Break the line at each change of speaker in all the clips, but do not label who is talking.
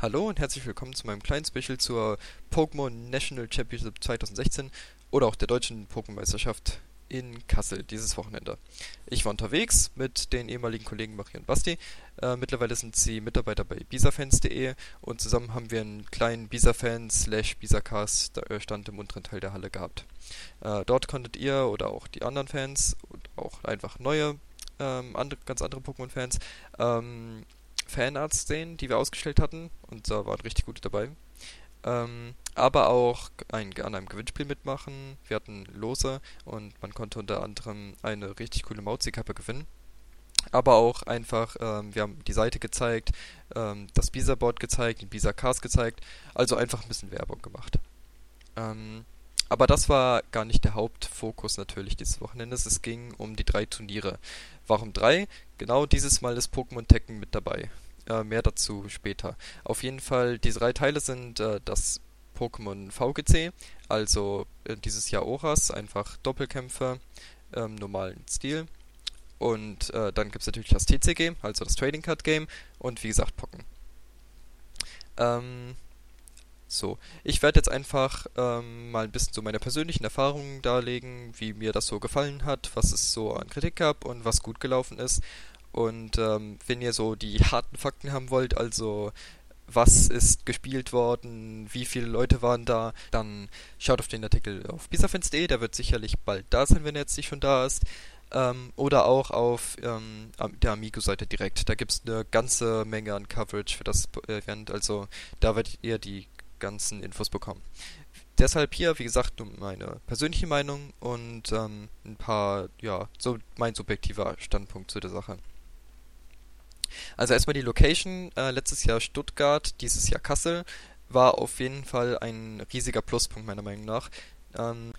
Hallo und herzlich willkommen zu meinem kleinen Special zur Pokémon National Championship 2016 oder auch der deutschen Pokémon-Meisterschaft in Kassel dieses Wochenende. Ich war unterwegs mit den ehemaligen Kollegen Marie und Basti. Äh, mittlerweile sind sie Mitarbeiter bei bisafans.de und zusammen haben wir einen kleinen Bisafans slash Bisacast Stand im unteren Teil der Halle gehabt. Äh, dort konntet ihr oder auch die anderen Fans und auch einfach neue, ähm, andere, ganz andere Pokémon-Fans ähm, Fanarts sehen, die wir ausgestellt hatten. Und da waren richtig gute dabei. Ähm, aber auch ein, an einem Gewinnspiel mitmachen. Wir hatten Lose und man konnte unter anderem eine richtig coole Mauzi-Kappe gewinnen. Aber auch einfach, ähm, wir haben die Seite gezeigt, ähm, das Bisa-Board gezeigt, den Bisa-Cast gezeigt. Also einfach ein bisschen Werbung gemacht. Ähm, aber das war gar nicht der Hauptfokus natürlich dieses Wochenendes. Es ging um die drei Turniere. Warum drei? Genau dieses Mal ist Pokémon Tekken mit dabei. Äh, mehr dazu später. Auf jeden Fall, diese drei Teile sind äh, das Pokémon VGC, also äh, dieses Jahr Oras, einfach Doppelkämpfe, ähm, normalen Stil. Und äh, dann gibt es natürlich das TCG, also das Trading Card Game und wie gesagt Pocken. Ähm, so, ich werde jetzt einfach ähm, mal ein bisschen so meine persönlichen Erfahrungen darlegen, wie mir das so gefallen hat, was es so an Kritik gab und was gut gelaufen ist. Und ähm, wenn ihr so die harten Fakten haben wollt, also was ist gespielt worden, wie viele Leute waren da, dann schaut auf den Artikel auf bisafans.de, der wird sicherlich bald da sein, wenn er jetzt nicht schon da ist. Ähm, oder auch auf ähm, der Amigo-Seite direkt. Da gibt es eine ganze Menge an Coverage für das Event, also da werdet ihr die ganzen Infos bekommen. Deshalb hier, wie gesagt, nur meine persönliche Meinung und ähm, ein paar, ja, so mein subjektiver Standpunkt zu der Sache. Also erstmal die Location, äh, letztes Jahr Stuttgart, dieses Jahr Kassel, war auf jeden Fall ein riesiger Pluspunkt meiner Meinung nach. Ähm,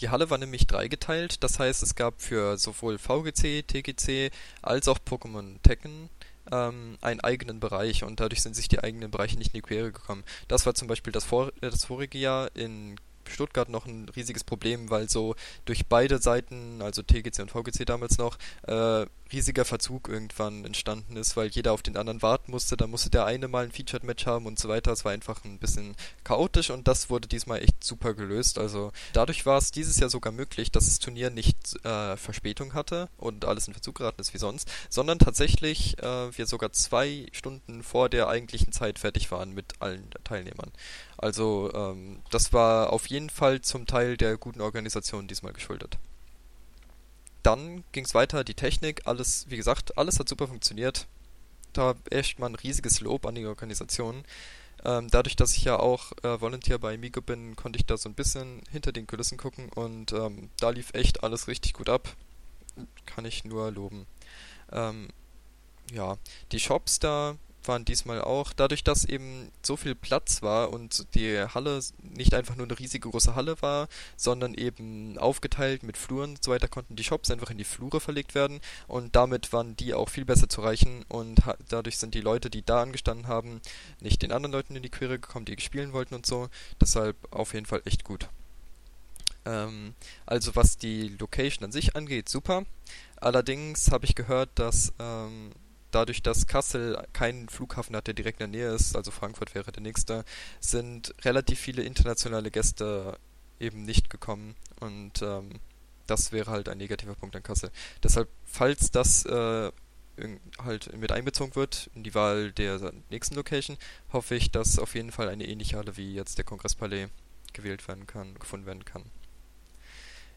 die Halle war nämlich dreigeteilt, das heißt es gab für sowohl VGC, TGC als auch Pokémon Tekken ähm, einen eigenen Bereich und dadurch sind sich die eigenen Bereiche nicht in die Quere gekommen. Das war zum Beispiel das, vor, äh, das vorige Jahr in Stuttgart noch ein riesiges Problem, weil so durch beide Seiten, also TGC und VGC damals noch, äh, riesiger Verzug irgendwann entstanden ist, weil jeder auf den anderen warten musste. Da musste der eine mal ein Featured-Match haben und so weiter. Es war einfach ein bisschen chaotisch und das wurde diesmal echt super gelöst. Also dadurch war es dieses Jahr sogar möglich, dass das Turnier nicht äh, Verspätung hatte und alles in Verzug geraten ist wie sonst, sondern tatsächlich äh, wir sogar zwei Stunden vor der eigentlichen Zeit fertig waren mit allen Teilnehmern. Also ähm, das war auf jeden Fall zum Teil der guten Organisation diesmal geschuldet dann ging es weiter, die Technik, alles, wie gesagt, alles hat super funktioniert. Da echt mal ein riesiges Lob an die Organisation. Ähm, dadurch, dass ich ja auch äh, Volunteer bei Migo bin, konnte ich da so ein bisschen hinter den Kulissen gucken und ähm, da lief echt alles richtig gut ab. Kann ich nur loben. Ähm, ja, die Shops da waren diesmal auch, dadurch, dass eben so viel Platz war und die Halle nicht einfach nur eine riesige große Halle war, sondern eben aufgeteilt mit Fluren und so weiter, konnten die Shops einfach in die Flure verlegt werden und damit waren die auch viel besser zu erreichen und dadurch sind die Leute, die da angestanden haben, nicht den anderen Leuten in die Quere gekommen, die spielen wollten und so. Deshalb auf jeden Fall echt gut. Ähm, also was die Location an sich angeht, super. Allerdings habe ich gehört, dass ähm, dadurch, dass Kassel keinen Flughafen hat, der direkt in der Nähe ist, also Frankfurt wäre der nächste, sind relativ viele internationale Gäste eben nicht gekommen und ähm, das wäre halt ein negativer Punkt an Kassel. Deshalb, falls das äh, halt mit einbezogen wird in die Wahl der nächsten Location, hoffe ich, dass auf jeden Fall eine ähnliche Halle wie jetzt der Kongresspalais gewählt werden kann, gefunden werden kann.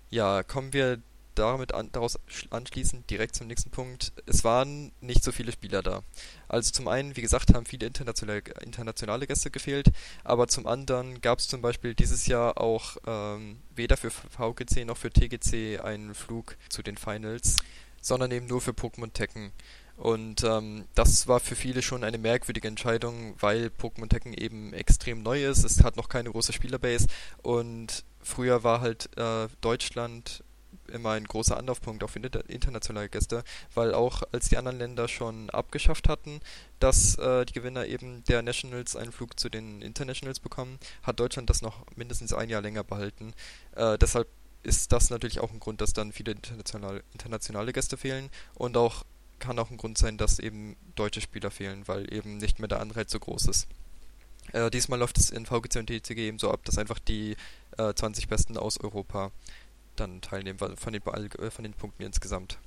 Ja, kommen wir damit an, daraus anschließend direkt zum nächsten Punkt. Es waren nicht so viele Spieler da. Also zum einen, wie gesagt, haben viele internationale, internationale Gäste gefehlt, aber zum anderen gab es zum Beispiel dieses Jahr auch ähm, weder für VGC noch für TGC einen Flug zu den Finals, sondern eben nur für Pokémon Tekken. Und ähm, das war für viele schon eine merkwürdige Entscheidung, weil Pokémon Tekken eben extrem neu ist. Es hat noch keine große Spielerbase und früher war halt äh, Deutschland immer ein großer Anlaufpunkt auch für internationale Gäste, weil auch als die anderen Länder schon abgeschafft hatten, dass äh, die Gewinner eben der Nationals einen Flug zu den Internationals bekommen, hat Deutschland das noch mindestens ein Jahr länger behalten. Äh, deshalb ist das natürlich auch ein Grund, dass dann viele internationale, internationale Gäste fehlen und auch kann auch ein Grund sein, dass eben deutsche Spieler fehlen, weil eben nicht mehr der Anreiz so groß ist. Äh, diesmal läuft es in VGC und TCG eben so ab, dass einfach die äh, 20 Besten aus Europa dann teilnehmen von den, äh, von den Punkten insgesamt.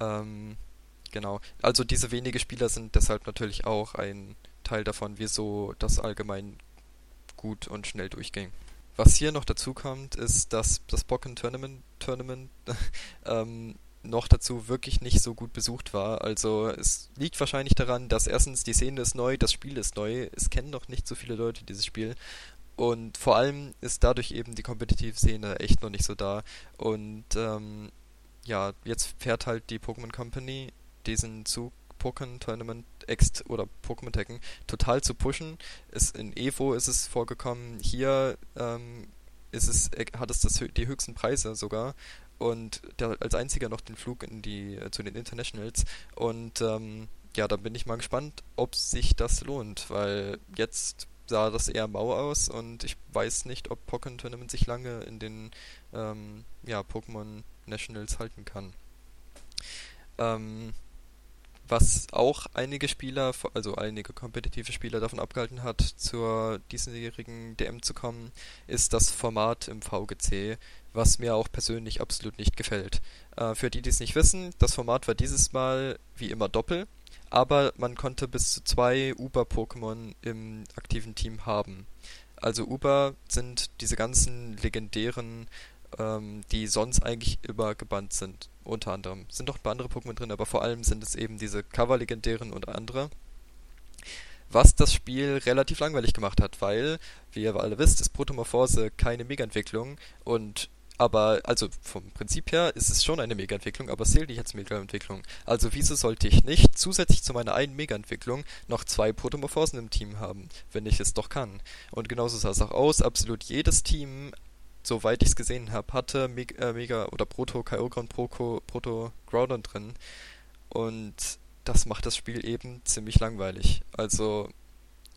Ähm, genau. Also diese wenige Spieler sind deshalb natürlich auch ein Teil davon, wieso das allgemein gut und schnell durchging. Was hier noch dazu kommt, ist, dass das Pokken Tournament, Tournament ähm, noch dazu wirklich nicht so gut besucht war. Also es liegt wahrscheinlich daran, dass erstens die Szene ist neu, das Spiel ist neu, es kennen noch nicht so viele Leute dieses Spiel und vor allem ist dadurch eben die kompetitive Szene echt noch nicht so da. Und ähm, ja, jetzt fährt halt die Pokémon Company diesen Zug Pokémon Tournament X oder Pokémon Tekken total zu pushen. Es, in Evo ist es vorgekommen, hier ähm, ist es, äh, hat es das, die höchsten Preise sogar und der, als einziger noch den Flug in die äh, zu den Internationals und ähm, ja, da bin ich mal gespannt, ob sich das lohnt, weil jetzt sah das eher mau aus und ich weiß nicht, ob Pokémon Tournament sich lange in den ähm, ja, Pokémon Nationals halten kann. Ähm, was auch einige Spieler, also einige kompetitive Spieler davon abgehalten hat, zur diesjährigen DM zu kommen, ist das Format im VGC, was mir auch persönlich absolut nicht gefällt. Äh, für die, die es nicht wissen, das Format war dieses Mal wie immer Doppel aber man konnte bis zu zwei Uber-Pokémon im aktiven Team haben. Also Uber sind diese ganzen legendären, ähm, die sonst eigentlich immer gebannt sind. Unter anderem. Sind noch ein paar andere Pokémon drin, aber vor allem sind es eben diese Cover-legendären und andere. Was das Spiel relativ langweilig gemacht hat, weil, wie ihr alle wisst, ist Protomorphose keine Mega-Entwicklung und aber, also vom Prinzip her ist es schon eine Mega-Entwicklung, aber es zählt nicht als Mega-Entwicklung. Also wieso sollte ich nicht zusätzlich zu meiner einen Mega-Entwicklung noch zwei Protomorphosen im Team haben, wenn ich es doch kann? Und genauso sah es auch aus. Absolut jedes Team, soweit ich es gesehen habe, hatte Meg äh, Mega oder Proto Kyogre Proto, Proto Groudon drin. Und das macht das Spiel eben ziemlich langweilig. Also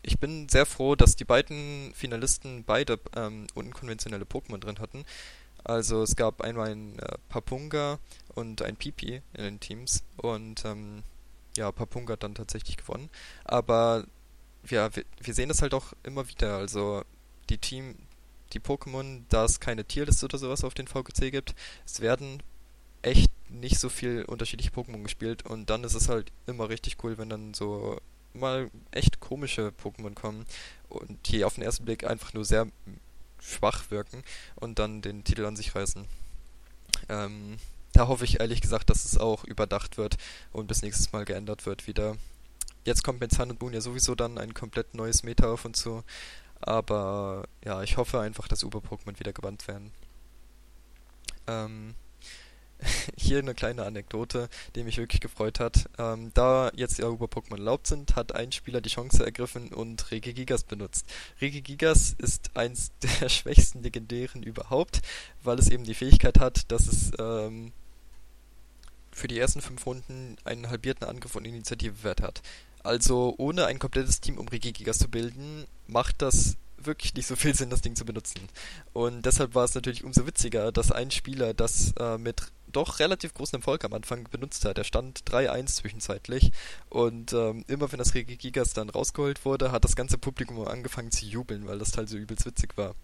ich bin sehr froh, dass die beiden Finalisten beide ähm, unkonventionelle Pokémon drin hatten. Also es gab einmal ein äh, Papunga und ein Pipi in den Teams und ähm, ja, Papunga hat dann tatsächlich gewonnen. Aber ja, wir, wir sehen das halt auch immer wieder. Also die Team, die Pokémon, da es keine Tierliste oder sowas auf den VGC gibt, es werden echt nicht so viel unterschiedliche Pokémon gespielt und dann ist es halt immer richtig cool, wenn dann so mal echt komische Pokémon kommen und die auf den ersten Blick einfach nur sehr schwach wirken und dann den Titel an sich reißen. Ähm, da hoffe ich ehrlich gesagt, dass es auch überdacht wird und bis nächstes Mal geändert wird wieder. Jetzt kommt mit Sun und Moon ja sowieso dann ein komplett neues Meta auf uns zu. Aber ja, ich hoffe einfach, dass Uber-Pokémon wieder gebannt werden. Ähm, hier eine kleine Anekdote, die mich wirklich gefreut hat. Ähm, da jetzt ja über Pokémon erlaubt sind, hat ein Spieler die Chance ergriffen und Regigigas benutzt. Regigigas ist eins der schwächsten Legendären überhaupt, weil es eben die Fähigkeit hat, dass es ähm, für die ersten fünf Runden einen halbierten Angriff und Initiativewert hat. Also ohne ein komplettes Team um Regigigas zu bilden, macht das wirklich nicht so viel Sinn, das Ding zu benutzen. Und deshalb war es natürlich umso witziger, dass ein Spieler das äh, mit doch relativ großen Erfolg am Anfang benutzt hat. Er stand 3-1 zwischenzeitlich und ähm, immer wenn das Regigigas dann rausgeholt wurde, hat das ganze Publikum angefangen zu jubeln, weil das Teil so übelst witzig war.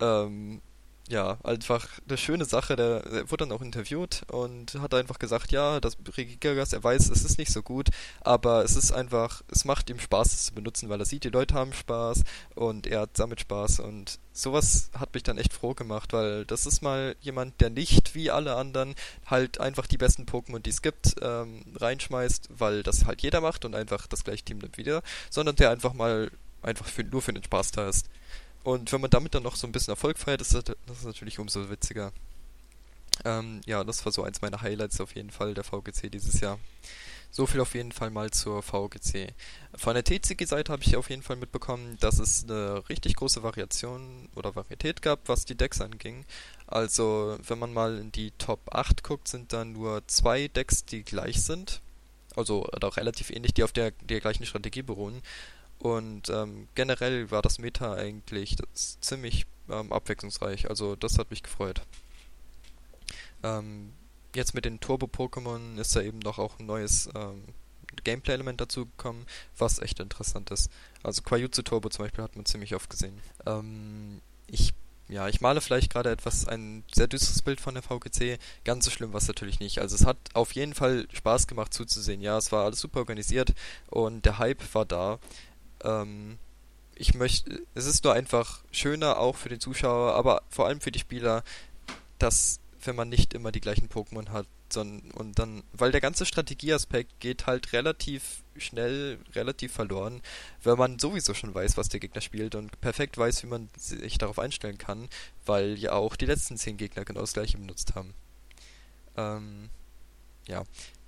Ähm, ja, einfach eine schöne Sache. Der, der, wurde dann auch interviewt und hat einfach gesagt, ja, das Regigas, er weiß, es ist nicht so gut, aber es ist einfach, es macht ihm Spaß, es zu benutzen, weil er sieht, die Leute haben Spaß und er hat damit Spaß und sowas hat mich dann echt froh gemacht, weil das ist mal jemand, der nicht wie alle anderen halt einfach die besten Pokémon, die es gibt, ähm, reinschmeißt, weil das halt jeder macht und einfach das gleiche Team nimmt wieder, sondern der einfach mal einfach für, nur für den Spaß da ist. Und wenn man damit dann noch so ein bisschen Erfolg feiert, ist das, das ist natürlich umso witziger. Ähm, ja, das war so eins meiner Highlights auf jeden Fall der VGC dieses Jahr. So viel auf jeden Fall mal zur VGC. Von der TCG-Seite habe ich auf jeden Fall mitbekommen, dass es eine richtig große Variation oder Varietät gab, was die Decks anging. Also, wenn man mal in die Top 8 guckt, sind da nur zwei Decks, die gleich sind. Also, auch relativ ähnlich, die auf der, der gleichen Strategie beruhen. Und ähm, generell war das Meta eigentlich das ziemlich ähm, abwechslungsreich. Also das hat mich gefreut. Ähm, jetzt mit den Turbo-Pokémon ist da eben noch auch ein neues ähm, Gameplay-Element dazugekommen, was echt interessant ist. Also Quajutsu Turbo zum Beispiel hat man ziemlich oft gesehen. Ähm, ich ja, ich male vielleicht gerade etwas ein sehr düsteres Bild von der VGC. Ganz so schlimm war es natürlich nicht. Also es hat auf jeden Fall Spaß gemacht zuzusehen. Ja, es war alles super organisiert und der Hype war da. Ähm, ich möchte, es ist nur einfach schöner auch für den Zuschauer, aber vor allem für die Spieler, dass wenn man nicht immer die gleichen Pokémon hat, sondern und dann, weil der ganze Strategieaspekt geht halt relativ schnell, relativ verloren, wenn man sowieso schon weiß, was der Gegner spielt und perfekt weiß, wie man sich darauf einstellen kann, weil ja auch die letzten zehn Gegner genau das gleiche benutzt haben. Ähm, ja,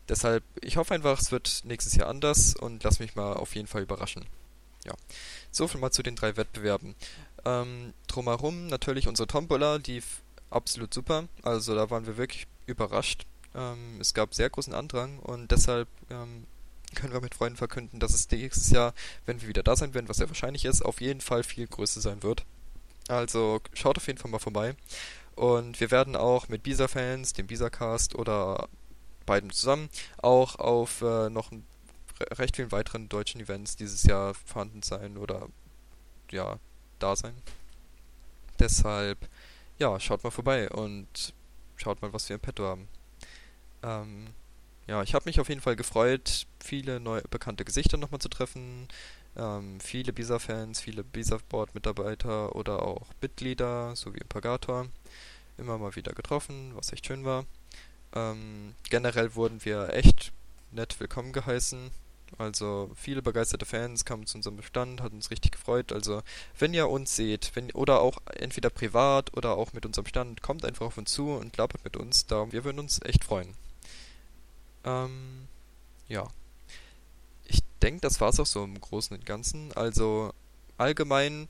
deshalb, ich hoffe einfach, es wird nächstes Jahr anders und lass mich mal auf jeden Fall überraschen. Ja, so viel mal zu den drei Wettbewerben. Ähm, drumherum natürlich unsere Tombola, die absolut super. Also da waren wir wirklich überrascht. Ähm, es gab sehr großen Andrang und deshalb ähm, können wir mit Freunden verkünden, dass es nächstes Jahr, wenn wir wieder da sein werden, was sehr wahrscheinlich ist, auf jeden Fall viel größer sein wird. Also schaut auf jeden Fall mal vorbei. Und wir werden auch mit Bisa-Fans, dem Bisa-Cast oder beiden zusammen auch auf äh, noch ein, recht vielen weiteren deutschen Events dieses Jahr vorhanden sein oder ja, da sein. Deshalb, ja, schaut mal vorbei und schaut mal, was wir im Petto haben. Ähm, ja, ich habe mich auf jeden Fall gefreut, viele neue bekannte Gesichter nochmal zu treffen. Ähm, viele Bisa-Fans, viele Bisa-Board-Mitarbeiter oder auch Mitglieder, sowie Impagator. Immer mal wieder getroffen, was echt schön war. Ähm, generell wurden wir echt nett willkommen geheißen. Also viele begeisterte Fans kamen zu unserem Bestand, hat uns richtig gefreut. Also wenn ihr uns seht, wenn oder auch entweder privat oder auch mit unserem Stand, kommt einfach auf uns zu und labert mit uns. Da wir würden uns echt freuen. Ähm, ja. Ich denke, das war es auch so im Großen und Ganzen. Also allgemein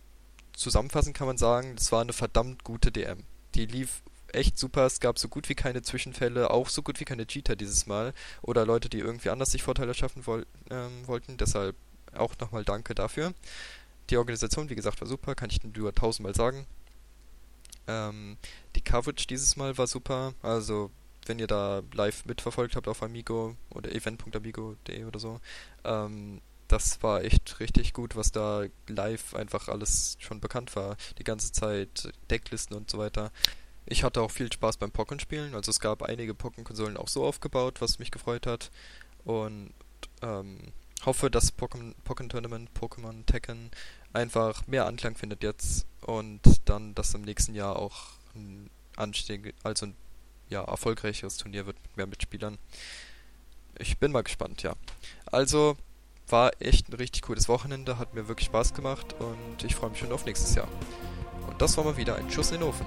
zusammenfassend kann man sagen, das war eine verdammt gute DM. Die lief echt super. Es gab so gut wie keine Zwischenfälle, auch so gut wie keine Cheater dieses Mal. Oder Leute, die irgendwie anders sich Vorteile schaffen woll ähm, wollten. Deshalb auch nochmal danke dafür. Die Organisation, wie gesagt, war super, kann ich nur tausendmal sagen. Ähm, die Coverage dieses Mal war super. Also wenn ihr da live mitverfolgt habt auf Amigo oder event.amigo.de oder so. Ähm, das war echt richtig gut, was da live einfach alles schon bekannt war. Die ganze Zeit, Decklisten und so weiter. Ich hatte auch viel Spaß beim Pokémon-Spielen. Also es gab einige Pokémon-Konsolen auch so aufgebaut, was mich gefreut hat. Und ähm, hoffe, dass Pokémon, Pokémon Tournament, Pokémon Tekken einfach mehr Anklang findet jetzt und dann, dass im nächsten Jahr auch ein Anstieg, also ein ja, erfolgreicheres Turnier wird mit mehr Mitspielern. Ich bin mal gespannt, ja. Also war echt ein richtig cooles Wochenende, hat mir wirklich Spaß gemacht und ich freue mich schon auf nächstes Jahr. Und das war mal wieder ein Schuss in den Ofen.